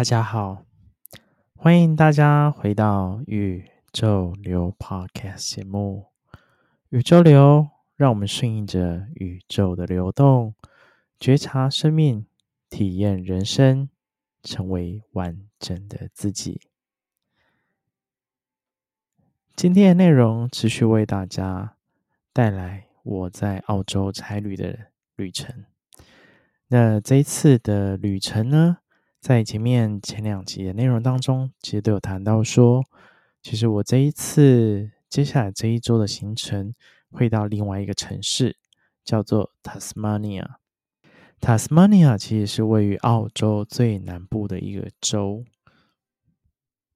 大家好，欢迎大家回到宇宙流 Podcast 节目。宇宙流，让我们顺应着宇宙的流动，觉察生命，体验人生，成为完整的自己。今天的内容持续为大家带来我在澳洲差旅的旅程。那这一次的旅程呢，在前面前两集的内容当中，其实都有谈到说，其实我这一次接下来这一周的行程会到另外一个城市，叫做 Tasmania。Tasmania 其实是位于澳洲最南部的一个州。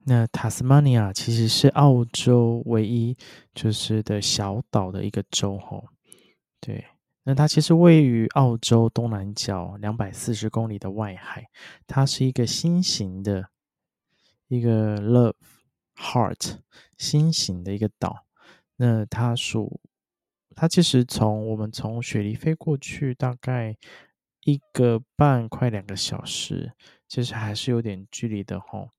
那 Tasmania 其实是澳洲唯一就是的小岛的一个州，吼，对。那它其实位于澳洲东南角两百四十公里的外海，它是一个心形的，一个 Love Heart 心形的一个岛。那它属，它其实从我们从雪梨飞过去，大概一个半快两个小时，其实还是有点距离的吼。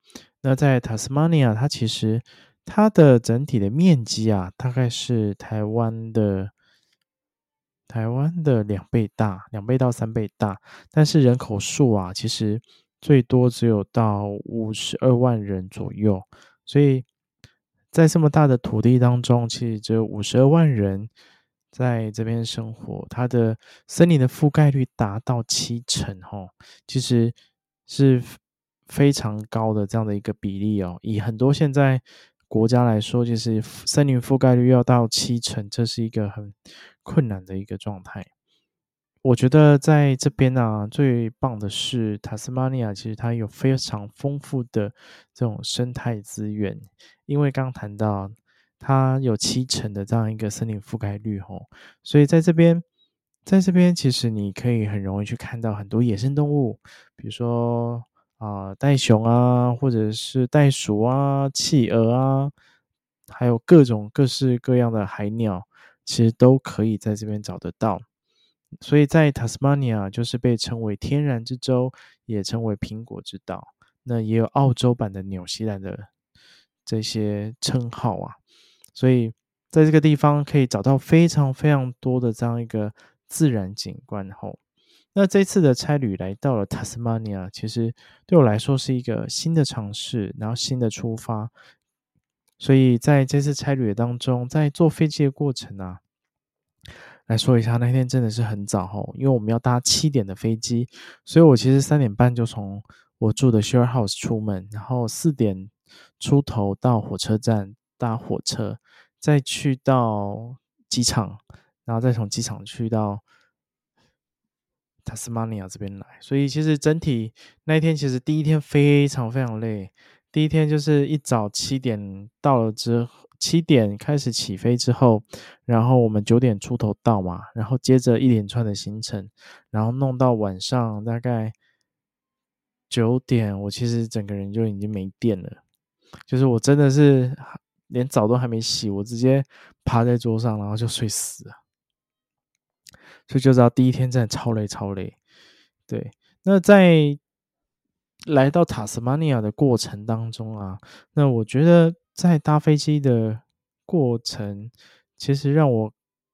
那在 Tasmania，它其实它的整体的面积啊，大概是台湾的。台湾的两倍大，两倍到三倍大，但是人口数啊，其实最多只有到五十二万人左右，所以在这么大的土地当中，其实只有五十二万人在这边生活，它的森林的覆盖率达到七成，哦，其实是非常高的这样的一个比例哦。以很多现在国家来说，就是森林覆盖率要到七成，这是一个很困难的一个状态。我觉得在这边呢、啊，最棒的是塔斯马尼亚，其实它有非常丰富的这种生态资源。因为刚谈到它有七成的这样一个森林覆盖率吼，所以在这边，在这边其实你可以很容易去看到很多野生动物，比如说啊、袋熊啊，或者是袋鼠啊、企鹅啊，还有各种各式各样的海鸟。其实都可以在这边找得到，所以在塔斯马尼亚就是被称为天然之州，也称为苹果之岛。那也有澳洲版的纽西兰的这些称号啊，所以在这个地方可以找到非常非常多的这样一个自然景观。后，那这次的差旅来到了塔斯马尼亚，其实对我来说是一个新的尝试，然后新的出发。所以在这次差旅当中，在坐飞机的过程啊，来说一下，那天真的是很早哦，因为我们要搭七点的飞机，所以我其实三点半就从我住的 share house 出门，然后四点出头到火车站搭火车，再去到机场，然后再从机场去到塔斯马尼亚这边来。所以其实整体那一天，其实第一天非常非常累。第一天就是一早七点到了之，七点开始起飞之后，然后我们九点出头到嘛，然后接着一连串的行程，然后弄到晚上大概九点，我其实整个人就已经没电了，就是我真的是连澡都还没洗，我直接趴在桌上，然后就睡死了，所以就知道第一天真的超累超累。对，那在。来到塔斯马尼亚的过程当中啊，那我觉得在搭飞机的过程，其实让我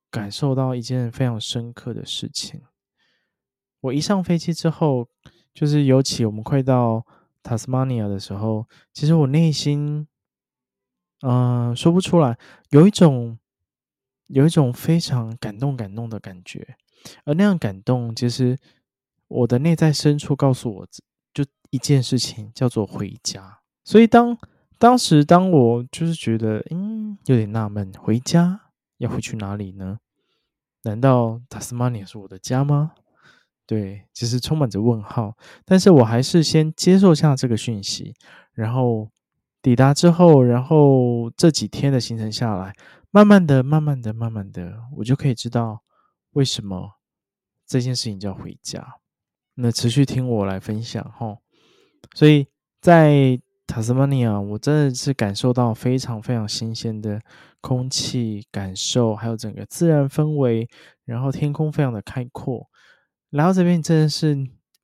感受到一件非常深刻的事情。我一上飞机之后，就是尤其我们快到塔斯马尼亚的时候，其实我内心，嗯、说不出来，有一种有一种非常感动感动的感觉，而那样感动，其实我的内在深处告诉我。一件事情叫做回家，所以当当时当我就是觉得嗯有点纳闷，回家要回去哪里呢？难道塔斯马尼亚是我的家吗？对，其实充满着问号。但是我还是先接受下这个讯息，然后抵达之后，然后这几天的行程下来，慢慢的、慢慢的、慢慢的，我就可以知道为什么这件事情叫回家。那持续听我来分享哈。所以在塔斯马尼亚，我真的是感受到非常非常新鲜的空气感受，还有整个自然氛围，然后天空非常的开阔。来到这边真的是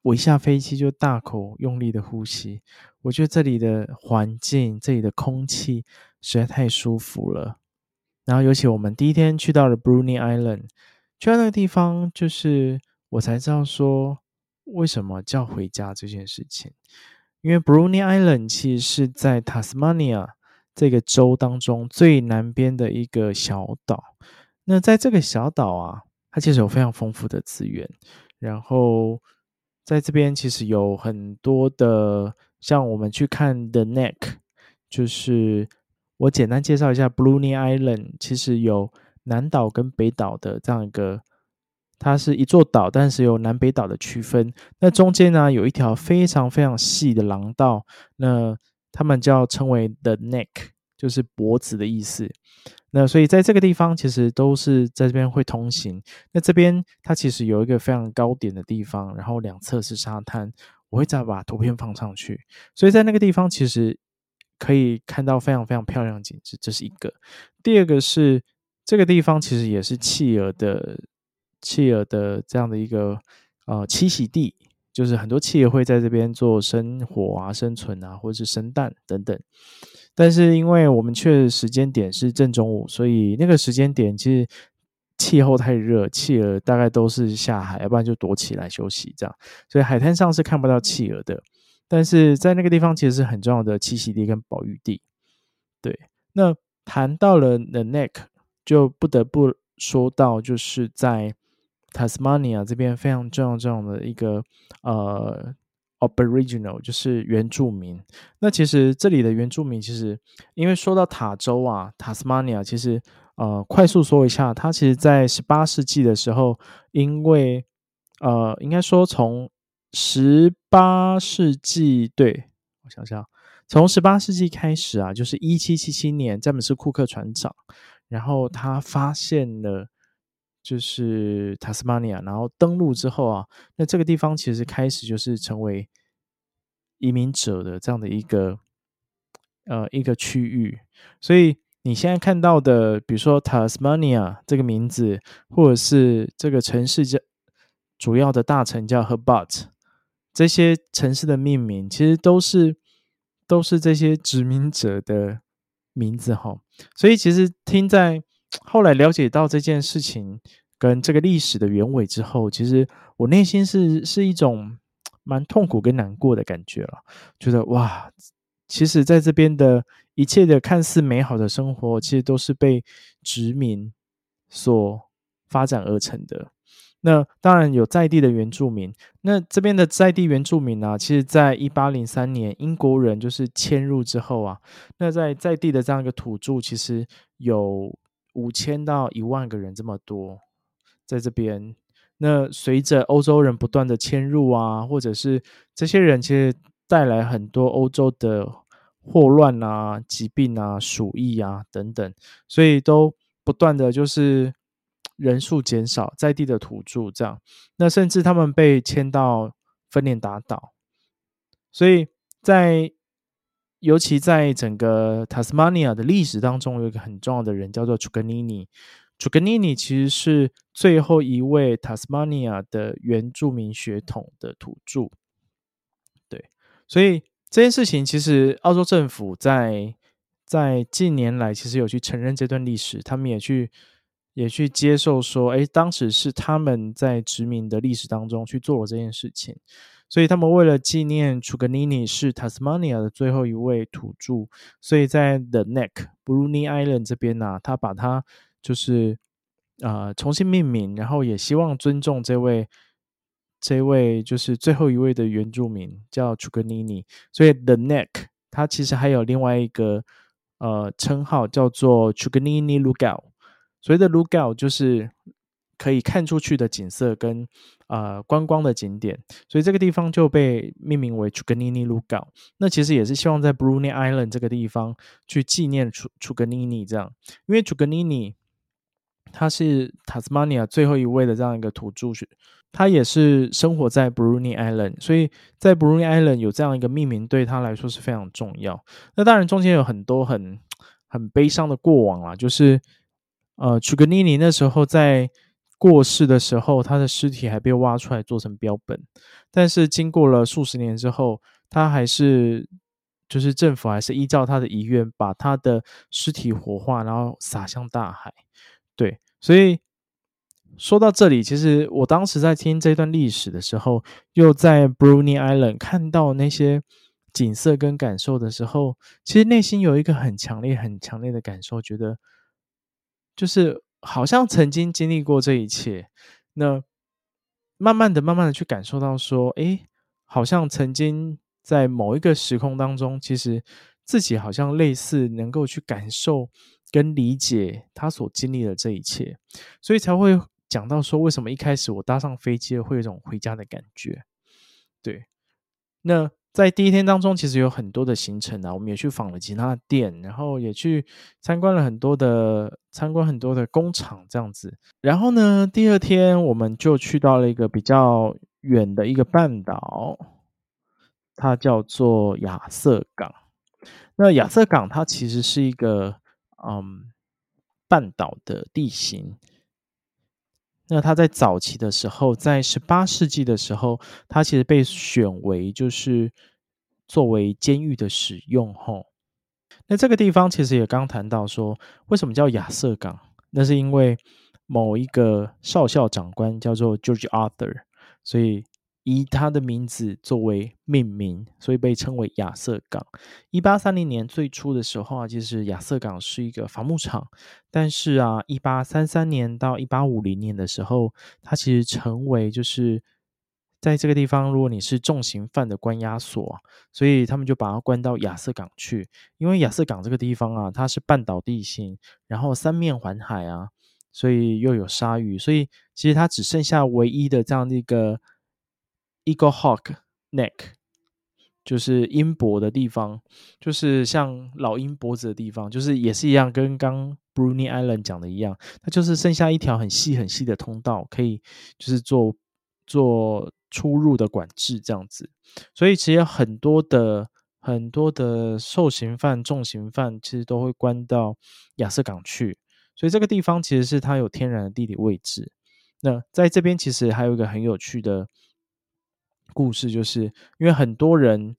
我一下飞机就大口用力的呼吸，我觉得这里的环境、这里的空气实在太舒服了。然后，尤其我们第一天去到了 Bruny Island，去到那个地方，就是我才知道说为什么叫回家这件事情。因为 Bruny Island 其实是在 Tasmania 这个州当中最南边的一个小岛。那在这个小岛啊，它其实有非常丰富的资源，然后。在这边其实有很多的，像我们去看 The Neck，就是我简单介绍一下 Bruny Island，其实有南岛跟北岛的这样一个，它是一座岛，但是有南北岛的区分。那中间呢，有一条非常非常细的廊道，那他们叫称为 The Neck，就是脖子的意思。那所以在这个地方，其实都是在这边会通行。那这边它其实有一个非常高点的地方，然后两侧是沙滩。我会再把图片放上去。所以在那个地方，其实可以看到非常非常漂亮的景致，这是一个。第二个是这个地方其实也是企鹅的企鹅的这样的一个呃栖息地，就是很多企鹅会在这边做生活啊、生存啊，或者是生蛋等等。但是因为我们去的时间点是正中午，所以那个时间点其实气候太热，企鹅大概都是下海，要不然就躲起来休息这样。所以海滩上是看不到企鹅的，但是在那个地方其实是很重要的栖息地跟保育地。对，那谈到了 The Neck，就不得不说到就是在 Tasmania 这边非常重要重要的一个呃。Aboriginal 就是原住民。那其实这里的原住民，其实因为说到塔州啊，Tasmania，其实呃，快速说一下，它其实在十八世纪的时候，因为呃，应该说从十八世纪，对，我想想，从十八世纪开始啊，就是一七七七年，詹姆斯库克船长，然后他发现了。就是塔斯马尼亚，然后登陆之后啊，那这个地方其实开始就是成为移民者的这样的一个呃一个区域。所以你现在看到的，比如说塔斯马尼亚这个名字，或者是这个城市叫主要的大城叫 Hobart，这些城市的命名其实都是都是这些殖民者的名字哈。所以其实听在。后来了解到这件事情跟这个历史的原委之后，其实我内心是是一种蛮痛苦跟难过的感觉了。觉得哇，其实在这边的一切的看似美好的生活，其实都是被殖民所发展而成的。那当然有在地的原住民，那这边的在地原住民呢、啊，其实在一八零三年英国人就是迁入之后啊，那在在地的这样一个土著，其实有。五千到一万个人这么多，在这边。那随着欧洲人不断的迁入啊，或者是这些人其实带来很多欧洲的祸乱啊、疾病啊、鼠疫啊等等，所以都不断的就是 人数减少，在地的土著这样。那甚至他们被迁到芬兰达岛，所以在。尤其在整个塔斯马尼亚的历史当中，有一个很重要的人叫做楚格尼尼。楚格尼尼其实是最后一位塔斯马尼亚的原住民血统的土著。对，所以这件事情其实澳洲政府在在近年来其实有去承认这段历史，他们也去也去接受说，哎，当时是他们在殖民的历史当中去做了这件事情。所以他们为了纪念楚格尼尼是塔斯马尼亚的最后一位土著，所以在 The Neck Bruny Island 这边呢、他把它就是呃重新命名，然后也希望尊重这位这位就是最后一位的原住民叫楚格尼尼。所以 The Neck 它其实还有另外一个呃称号叫做 Truganini Lookout，所谓的 Lookout 就是。可以看出去的景色跟呃观光的景点，所以这个地方就被命名为 Truganini Lookout。那其实也是希望在 Bruny Island 这个地方去纪念楚楚格尼尼这样，因为楚格尼尼他是塔斯马尼亚最后一位的这样一个土著，他也是生活在 Bruny Island，所以在 Bruny Island 有这样一个命名对他来说是非常重要。那当然中间有很多很很悲伤的过往啊，就是呃楚格尼尼那时候在。过世的时候，他的尸体还被挖出来做成标本，但是经过了数十年之后，他还是就是政府还是依照他的遗愿，把他的尸体火化，然后撒向大海。对，所以说到这里，其实我当时在听这段历史的时候，又在 Bruny Island 看到那些景色跟感受的时候，其实内心有一个很强烈、很强烈的感受，觉得就是。好像曾经经历过这一切，那慢慢的、慢慢的去感受到说，诶，好像曾经在某一个时空当中，其实自己好像类似能够去感受跟理解他所经历的这一切，所以才会讲到说，为什么一开始我搭上飞机会有一种回家的感觉，对，那。在第一天当中，其实有很多的行程啊，我们也去访了其他的店，然后也去参观了很多的参观很多的工厂这样子。然后呢，第二天我们就去到了一个比较远的一个半岛，它叫做亚瑟港。那亚瑟港它其实是一个嗯半岛的地形。那他在早期的时候，在十八世纪的时候，他其实被选为就是作为监狱的使用。吼，那这个地方其实也刚谈到说，为什么叫亚瑟港？那是因为某一个少校长官叫做 George Arthur，所以。以他的名字作为命名，所以被称为亚瑟港。一八三零年最初的时候啊，其实亚瑟港是一个伐木场，但是啊，一八三三年到一八五零年的时候，它其实成为就是在这个地方，如果你是重刑犯的关押所，所以他们就把它关到亚瑟港去。因为亚瑟港这个地方啊，它是半岛地形，然后三面环海啊，所以又有鲨鱼，所以其实它只剩下唯一的这样的一个。Eagle Hawk Neck 就是鹰脖的地方，就是像老鹰脖子的地方，就是也是一样，跟刚 Bruny Island 讲的一样，它就是剩下一条很细很细的通道，可以就是做做出入的管制这样子。所以其实很多的很多的受刑犯、重刑犯，其实都会关到亚瑟港去。所以这个地方其实是它有天然的地理位置。那在这边其实还有一个很有趣的。故事就是因为很多人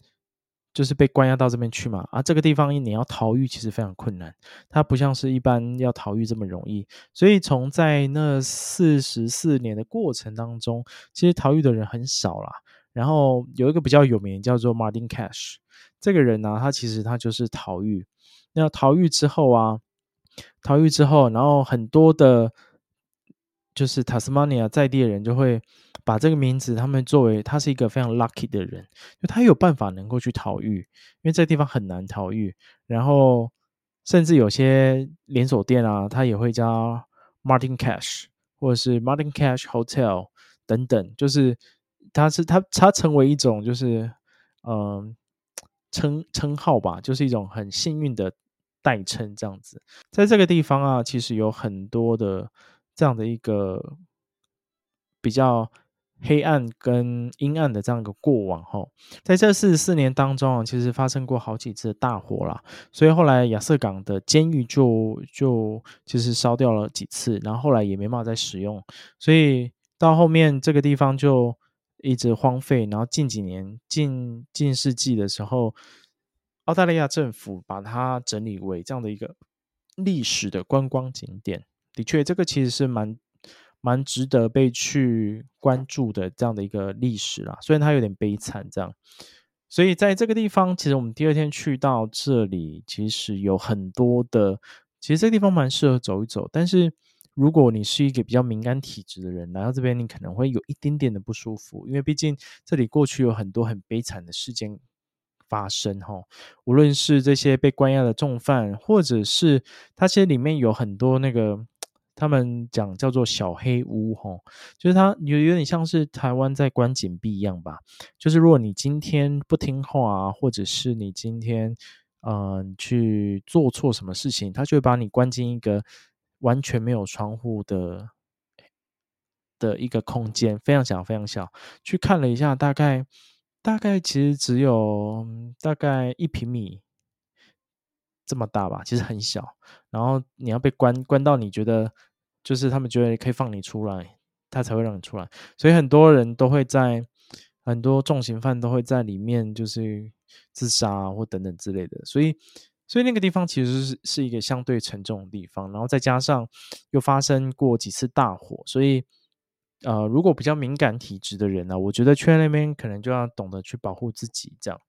就是被关押到这边去嘛，啊，这个地方你要逃狱其实非常困难，它不像是一般要逃狱这么容易，所以从在那四十四年的过程当中，其实逃狱的人很少啦。然后有一个比较有名叫做 Martin Cash，这个人呢、他其实他就是逃狱。那逃狱之后啊，逃狱之后，然后很多的。就是塔斯马尼亚在地的人就会把这个名字，他们作为他是一个非常 lucky 的人，就他有办法能够去逃狱，因为这个地方很难逃狱。然后甚至有些连锁店啊，他也会叫 Martin Cash 或者是 Martin Cash Hotel 等等，就是他是他他成为一种就是嗯称称号吧，就是一种很幸运的代称这样子。在这个地方啊，其实有很多的。这样的一个比较黑暗跟阴暗的这样一个过往哈，在这四十四年当中啊，其实发生过好几次大火啦，所以后来亚瑟港的监狱就就其实烧掉了几次，然后后来也没办法再使用，所以到后面这个地方就一直荒废，然后近几年近近世纪的时候，澳大利亚政府把它整理为这样的一个历史的观光景点。的确，这个其实是蛮蛮值得被去关注的这样的一个历史啦。虽然它有点悲惨，这样。所以在这个地方，其实我们第二天去到这里，其实有很多的，其实这个地方蛮适合走一走。但是如果你是一个比较敏感体质的人，来到这边，你可能会有一点点的不舒服，因为毕竟这里过去有很多很悲惨的事件发生。哈，无论是这些被关押的重犯，或者是它其实里面有很多那个。他们讲叫做小黑屋，吼，就是它有有点像是台湾在关紧闭一样吧。就是如果你今天不听话，或者是你今天嗯、去做错什么事情，他就会把你关进一个完全没有窗户的的一个空间，非常小，非常小。去看了一下，大概大概其实只有大概一平米。这么大吧，其实很小。然后你要被关关到你觉得就是他们觉得可以放你出来，他才会让你出来。所以很多人都会在，很多重刑犯都会在里面就是自杀，或等等之类的。所以，所以那个地方其实是是一个相对沉重的地方。然后再加上又发生过几次大火，所以呃，如果比较敏感体质的人呢，我觉得去那边可能就要懂得去保护自己，这样。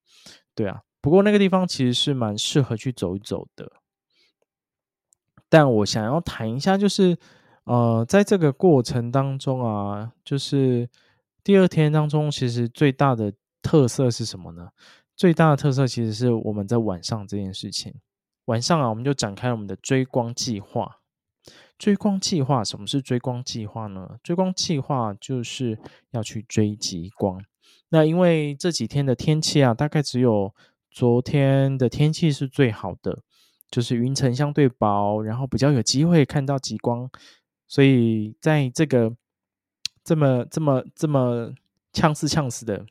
对啊，不过那个地方其实是蛮适合去走一走的。但我想要谈一下，就是，呃，在这个过程当中啊，就是第二天当中，其实最大的特色是什么呢？最大的特色其实是我们在晚上这件事情。晚上啊，我们就展开了我们的追光计划。追光计划，什么是追光计划呢？追光计划就是要去追极光。那因为这几天的天气啊，大概只有昨天的天气是最好的。就是云层相对薄，然后比较有机会看到极光，所以在这个这么这么这么呛死呛死的，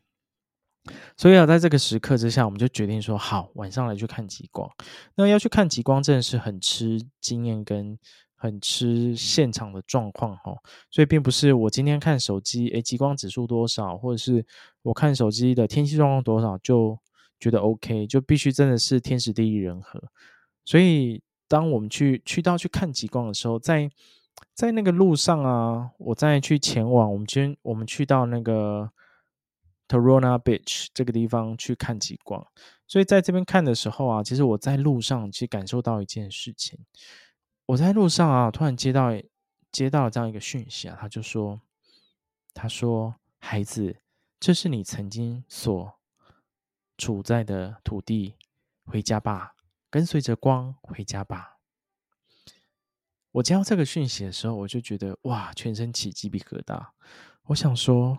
所以啊，在这个时刻之下，我们就决定说好，晚上来去看极光。那要去看极光，真的是很吃经验跟很吃现场的状况哈。所以并不是我今天看手机，诶，极光指数多少，或者是我看手机的天气状况多少，就觉得 OK，就必须真的是天时地利人和。所以，当我们去去到去看极光的时候，在在那个路上啊，我再去前往我们今天我们去到那个 tarona Beach 这个地方去看极光。所以在这边看的时候啊，其实我在路上其实感受到一件事情。我在路上啊，突然接到接到了这样一个讯息啊，他就说：“他说，孩子，这是你曾经所处在的土地，回家吧。”跟随着光回家吧。我接到这个讯息的时候，我就觉得哇，全身起鸡皮疙瘩。我想说，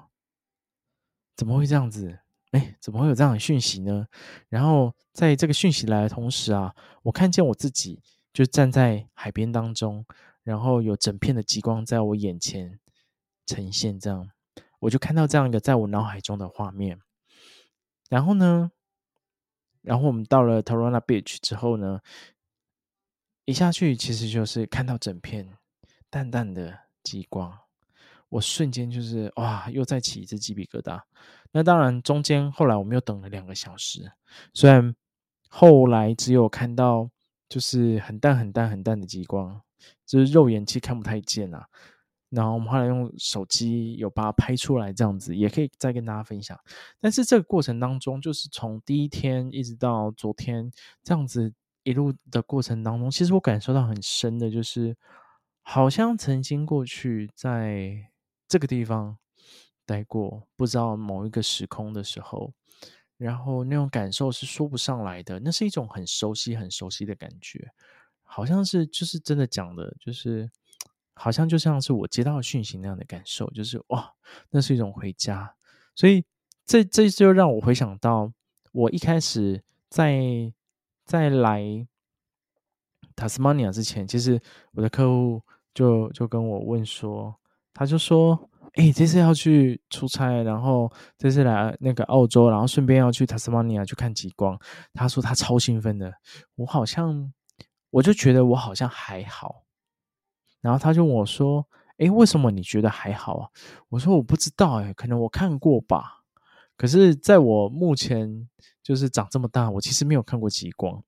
怎么会这样子？哎，怎么会有这样的讯息呢？然后在这个讯息来的同时啊，我看见我自己就站在海边当中，然后有整片的极光在我眼前呈现，这样我就看到这样一个在我脑海中的画面。然后呢，然后我们到了 Taronga Beach 之后呢，一下去其实就是看到整片淡淡的极光，我瞬间就是哇，又再起一只鸡皮疙瘩。那当然，中间后来我们又等了两个小时，虽然后来只有看到就是很淡很淡很淡的极光，就是肉眼其实看不太见啊。然后我们后来用手机有把它拍出来，这样子也可以再跟大家分享。但是这个过程当中，就是从第一天一直到昨天这样子一路的过程当中，其实我感受到很深的，就是好像曾经过去在这个地方待过，不知道某一个时空的时候，然后那种感受是说不上来的，那是一种很熟悉、很熟悉的感觉，好像是就是真的讲的，就是。好像就像是我接到讯息那样的感受，就是哇，那是一种回家。所以这这就让我回想到，我一开始在在来塔斯马尼亚之前，其实我的客户就就跟我问说，他就说：“哎，这次要去出差，然后这次来那个澳洲，然后顺便要去塔斯马尼亚去看极光。”他说他超兴奋的。我好像我就觉得我好像还好。然后他就问我说：“诶，为什么你觉得还好啊？”我说：“我不知道，诶，可能我看过吧。可是在我目前就是长这么大，我其实没有看过极光。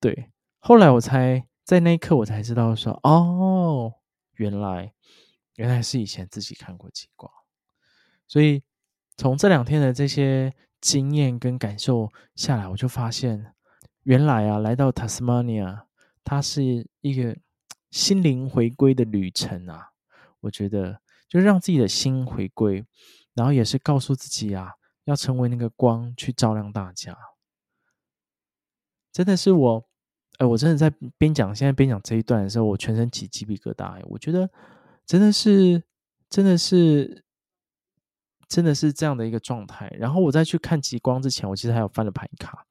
对，后来我才在那一刻我才知道说，哦，原来原来是以前自己看过极光。所以从这两天的这些经验跟感受下来，我就发现，原来啊，来到塔斯马尼亚，它是一个。心灵回归的旅程啊，我觉得就让自己的心回归，然后也是告诉自己啊，要成为那个光去照亮大家。真的是我，哎，我真的在边讲现在边讲这一段的时候，我全身起鸡皮疙瘩。我觉得真的是，真的是，真的是这样的一个状态。然后我在去看极光之前，我其实还有翻了牌卡，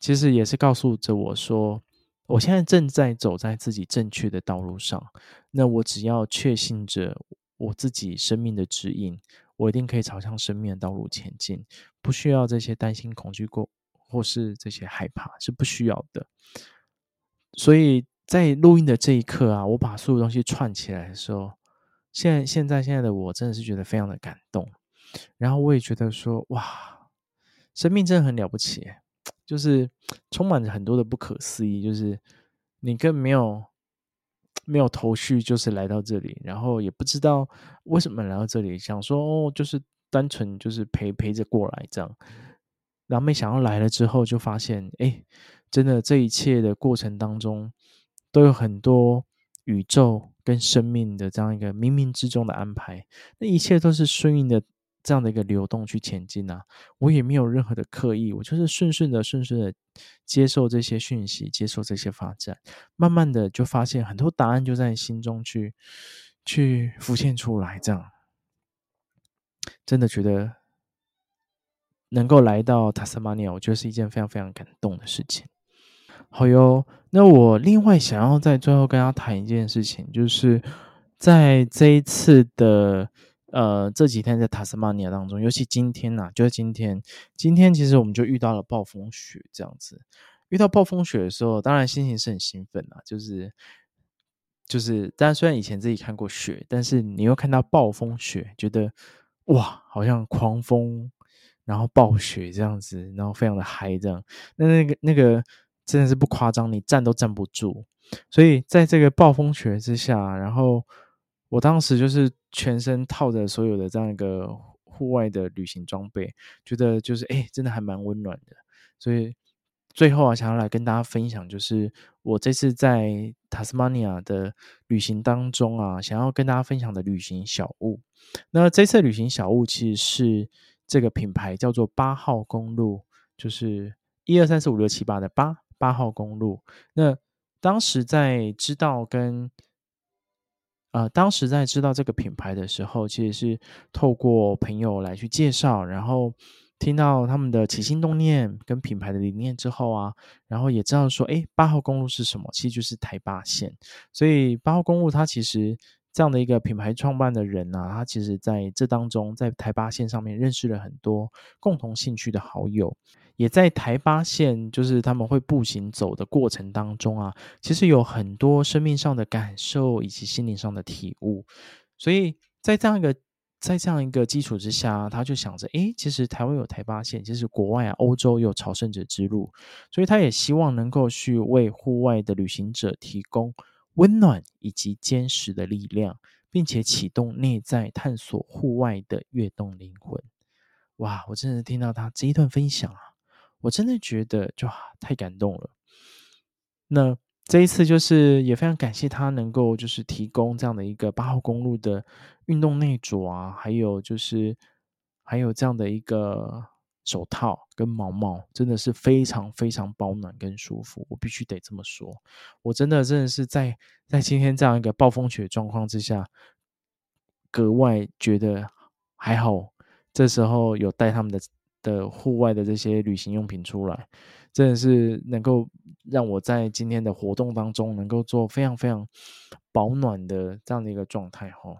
其实也是告诉着我说。我现在正在走在自己正确的道路上，那我只要确信着我自己生命的指引，我一定可以朝向生命的道路前进，不需要这些担心、恐惧过或是这些害怕，是不需要的。所以在录音的这一刻啊，我把所有东西串起来的时候，现在现在现在的我真的是觉得非常的感动。然后我也觉得说，哇，生命真的很了不起，就是充满着很多的不可思议。就是你更没有没有头绪，就是来到这里，然后也不知道为什么来到这里，想说哦，就是单纯就是陪陪着过来这样。然后没想到来了之后，就发现，哎，真的这一切的过程当中，都有很多宇宙跟生命的这样一个冥冥之中的安排。那一切都是顺应的。这样的一个流动去前进啊，我也没有任何的刻意，我就是顺顺的、顺顺的接受这些讯息，接受这些发展，慢慢的就发现很多答案就在心中去去浮现出来。这样，真的觉得能够来到塔斯马尼亚，我觉得是一件非常非常感动的事情。好哟，那我另外想要在最后跟大家谈一件事情，就是在这一次的。呃，这几天在塔斯马尼亚当中，尤其今天呐、啊，就是今天，今天其实我们就遇到了暴风雪这样子。遇到暴风雪的时候，当然心情是很兴奋啊，就是就是，当然虽然以前自己看过雪，但是你又看到暴风雪，觉得哇，好像狂风，然后暴雪这样子，然后非常的嗨这样。那那个那个真的是不夸张，你站都站不住。所以在这个暴风雪之下，然后。我当时就是全身套着所有的这样一个户外的旅行装备，觉得就是哎，真的还蛮温暖的。所以最后啊，想要来跟大家分享，就是我这次在塔斯马尼亚的旅行当中啊，想要跟大家分享的旅行小物。那这次旅行小物其实是这个品牌叫做八号公路，就是一二三四五六七八的八八号公路。那当时在知道跟呃，当时在知道这个品牌的时候，其实是透过朋友来去介绍，然后听到他们的起心动念跟品牌的理念之后啊，然后也知道说，哎，八号公路是什么？其实就是台八线。所以八号公路它其实这样的一个品牌创办的人啊，他其实在这当中在台八线上面认识了很多共同兴趣的好友。也在台八线，就是他们会步行走的过程当中啊，其实有很多生命上的感受以及心灵上的体悟。所以在这样一个在这样一个基础之下，他就想着，诶，其实台湾有台八线，其实国外啊，欧洲有朝圣者之路，所以他也希望能够去为户外的旅行者提供温暖以及坚实的力量，并且启动内在探索户外的跃动灵魂。哇，我真的听到他这一段分享啊！我真的觉得就太感动了。那这一次就是也非常感谢他能够就是提供这样的一个八号公路的运动内着啊，还有就是还有这样的一个手套跟毛毛，真的是非常非常保暖跟舒服。我必须得这么说，我真的真的是在在今天这样一个暴风雪状况之下，格外觉得还好。这时候有带他们的。的户外的这些旅行用品出来，真的是能够让我在今天的活动当中能够做非常非常保暖的这样的一个状态哈。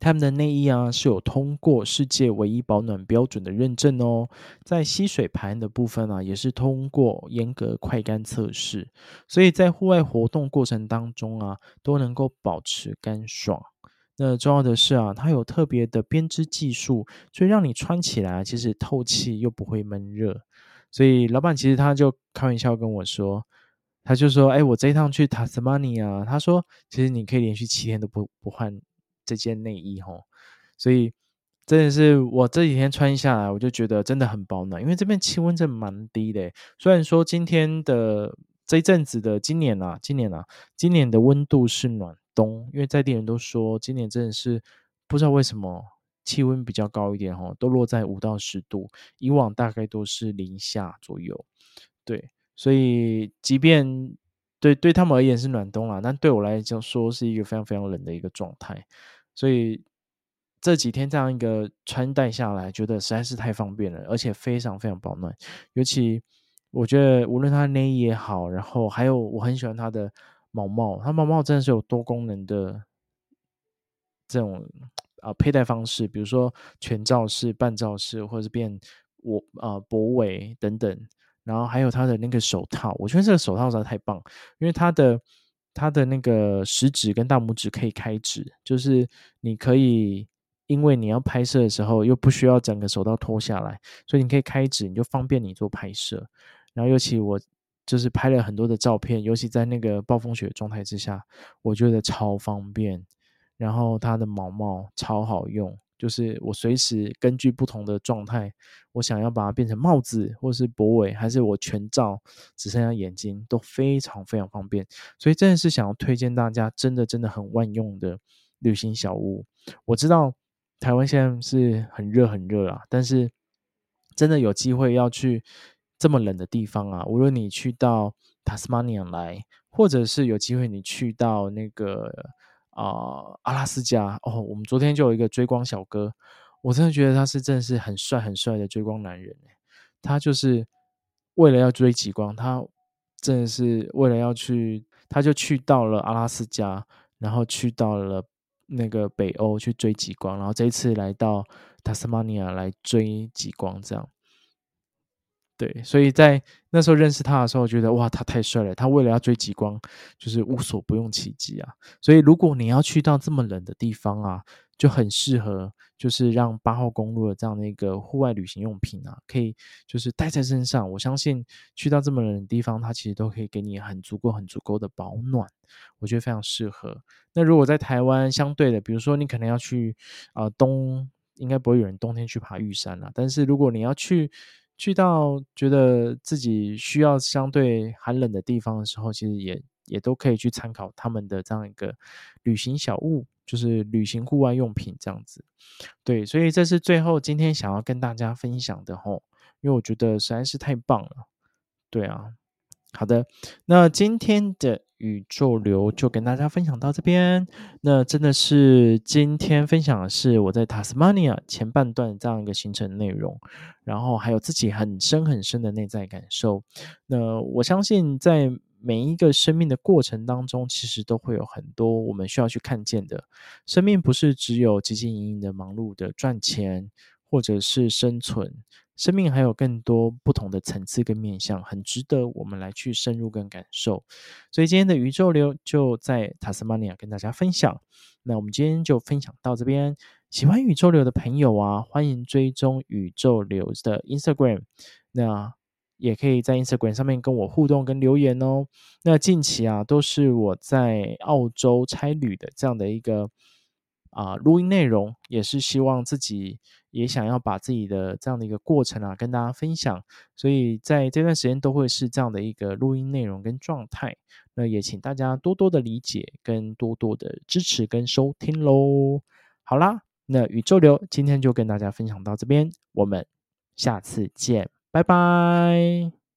他们的内衣啊是有通过世界唯一保暖标准的认证哦，在吸水盘的部分啊也是通过严格快干测试，所以在户外活动过程当中啊都能够保持干爽。那重要的是啊，它有特别的编织技术，所以让你穿起来其实透气又不会闷热。所以老板其实他就开玩笑跟我说，他就说：“哎，我这一趟去塔斯马尼亚，他说其实你可以连续七天都不不换这件内衣吼。”所以真的是我这几天穿下来，我就觉得真的很保暖，因为这边气温真的蛮低的。虽然说今天的这一阵子的今年啊，今年啊，今年的温度是暖。冬，因为在地人都说，今年真的是不知道为什么气温比较高一点吼，都落在五到十度，以往大概都是零下左右。对，所以即便对对他们而言是暖冬啦，但对我来讲说是一个非常非常冷的一个状态。所以这几天这样一个穿戴下来，觉得实在是太方便了，而且非常非常保暖。尤其我觉得无论它内衣也好，然后还有我很喜欢它的。毛帽，它毛帽真的是有多功能的这种啊、佩戴方式，比如说全罩式、半罩式，或者是变我啊脖围等等。然后还有它的那个手套，我觉得这个手套实在太棒，因为它的它的那个食指跟大拇指可以开指，就是你可以，因为你要拍摄的时候又不需要整个手套脱下来，所以你可以开指，你就方便你做拍摄。然后尤其我就是拍了很多的照片，尤其在那个暴风雪状态之下，我觉得超方便。然后它的毛毛超好用。就是我随时根据不同的状态，我想要把它变成帽子，或是脖围，还是我全罩只剩下眼睛，都非常非常方便。所以真的是想要推荐大家，真的真的很万用的旅行小屋。我知道台湾现在是很热很热啊，但是真的有机会要去这么冷的地方啊，无论你去到塔斯马尼亚来，或者是有机会你去到那个。啊、阿拉斯加哦，我们昨天就有一个追光小哥，我真的觉得他是真的是很帅很帅的追光男人。他就是为了要追极光，他真的是为了要去，他就去到了阿拉斯加，然后去到了那个北欧去追极光，然后这一次来到塔斯马尼亚来追极光，这样。对，所以在那时候认识他的时候，觉得哇，他太帅了。他为了要追极光，就是无所不用其极啊。所以如果你要去到这么冷的地方啊，就很适合，就是让八号公路的这样的一个户外旅行用品啊，可以就是带在身上。我相信去到这么冷的地方，它其实都可以给你很足够、很足够的保暖。我觉得非常适合。那如果在台湾，相对的，比如说你可能要去啊、冬，应该不会有人冬天去爬玉山啦。但是如果你要去，去到觉得自己需要相对寒冷的地方的时候，其实也也都可以去参考他们的这样一个旅行小物，就是旅行户外用品这样子。对，所以这是最后今天想要跟大家分享的吼，因为我觉得实在是太棒了。对啊，好的，那今天的。宇宙流就跟大家分享到这边，那真的是今天分享的是我在塔斯马尼亚前半段这样一个行程内容，然后还有自己很深很深的内在感受。那我相信在每一个生命的过程当中，其实都会有很多我们需要去看见的。生命不是只有汲汲营营的忙碌的赚钱，或者是生存。生命还有更多不同的层次跟面向，很值得我们来去深入跟感受。所以今天的宇宙流就在塔斯马尼亚跟大家分享。那我们今天就分享到这边。喜欢宇宙流的朋友啊，欢迎追踪宇宙流的 Instagram。那也可以在 Instagram 上面跟我互动跟留言哦。那近期啊，都是我在澳洲差旅的这样的一个。啊，录音内容也是希望自己也想要把自己的这样的一个过程啊跟大家分享，所以在这段时间都会是这样的一个录音内容跟状态。那也请大家多多的理解跟多多的支持跟收听喽。好啦，那宇宙流今天就跟大家分享到这边，我们下次见，拜拜。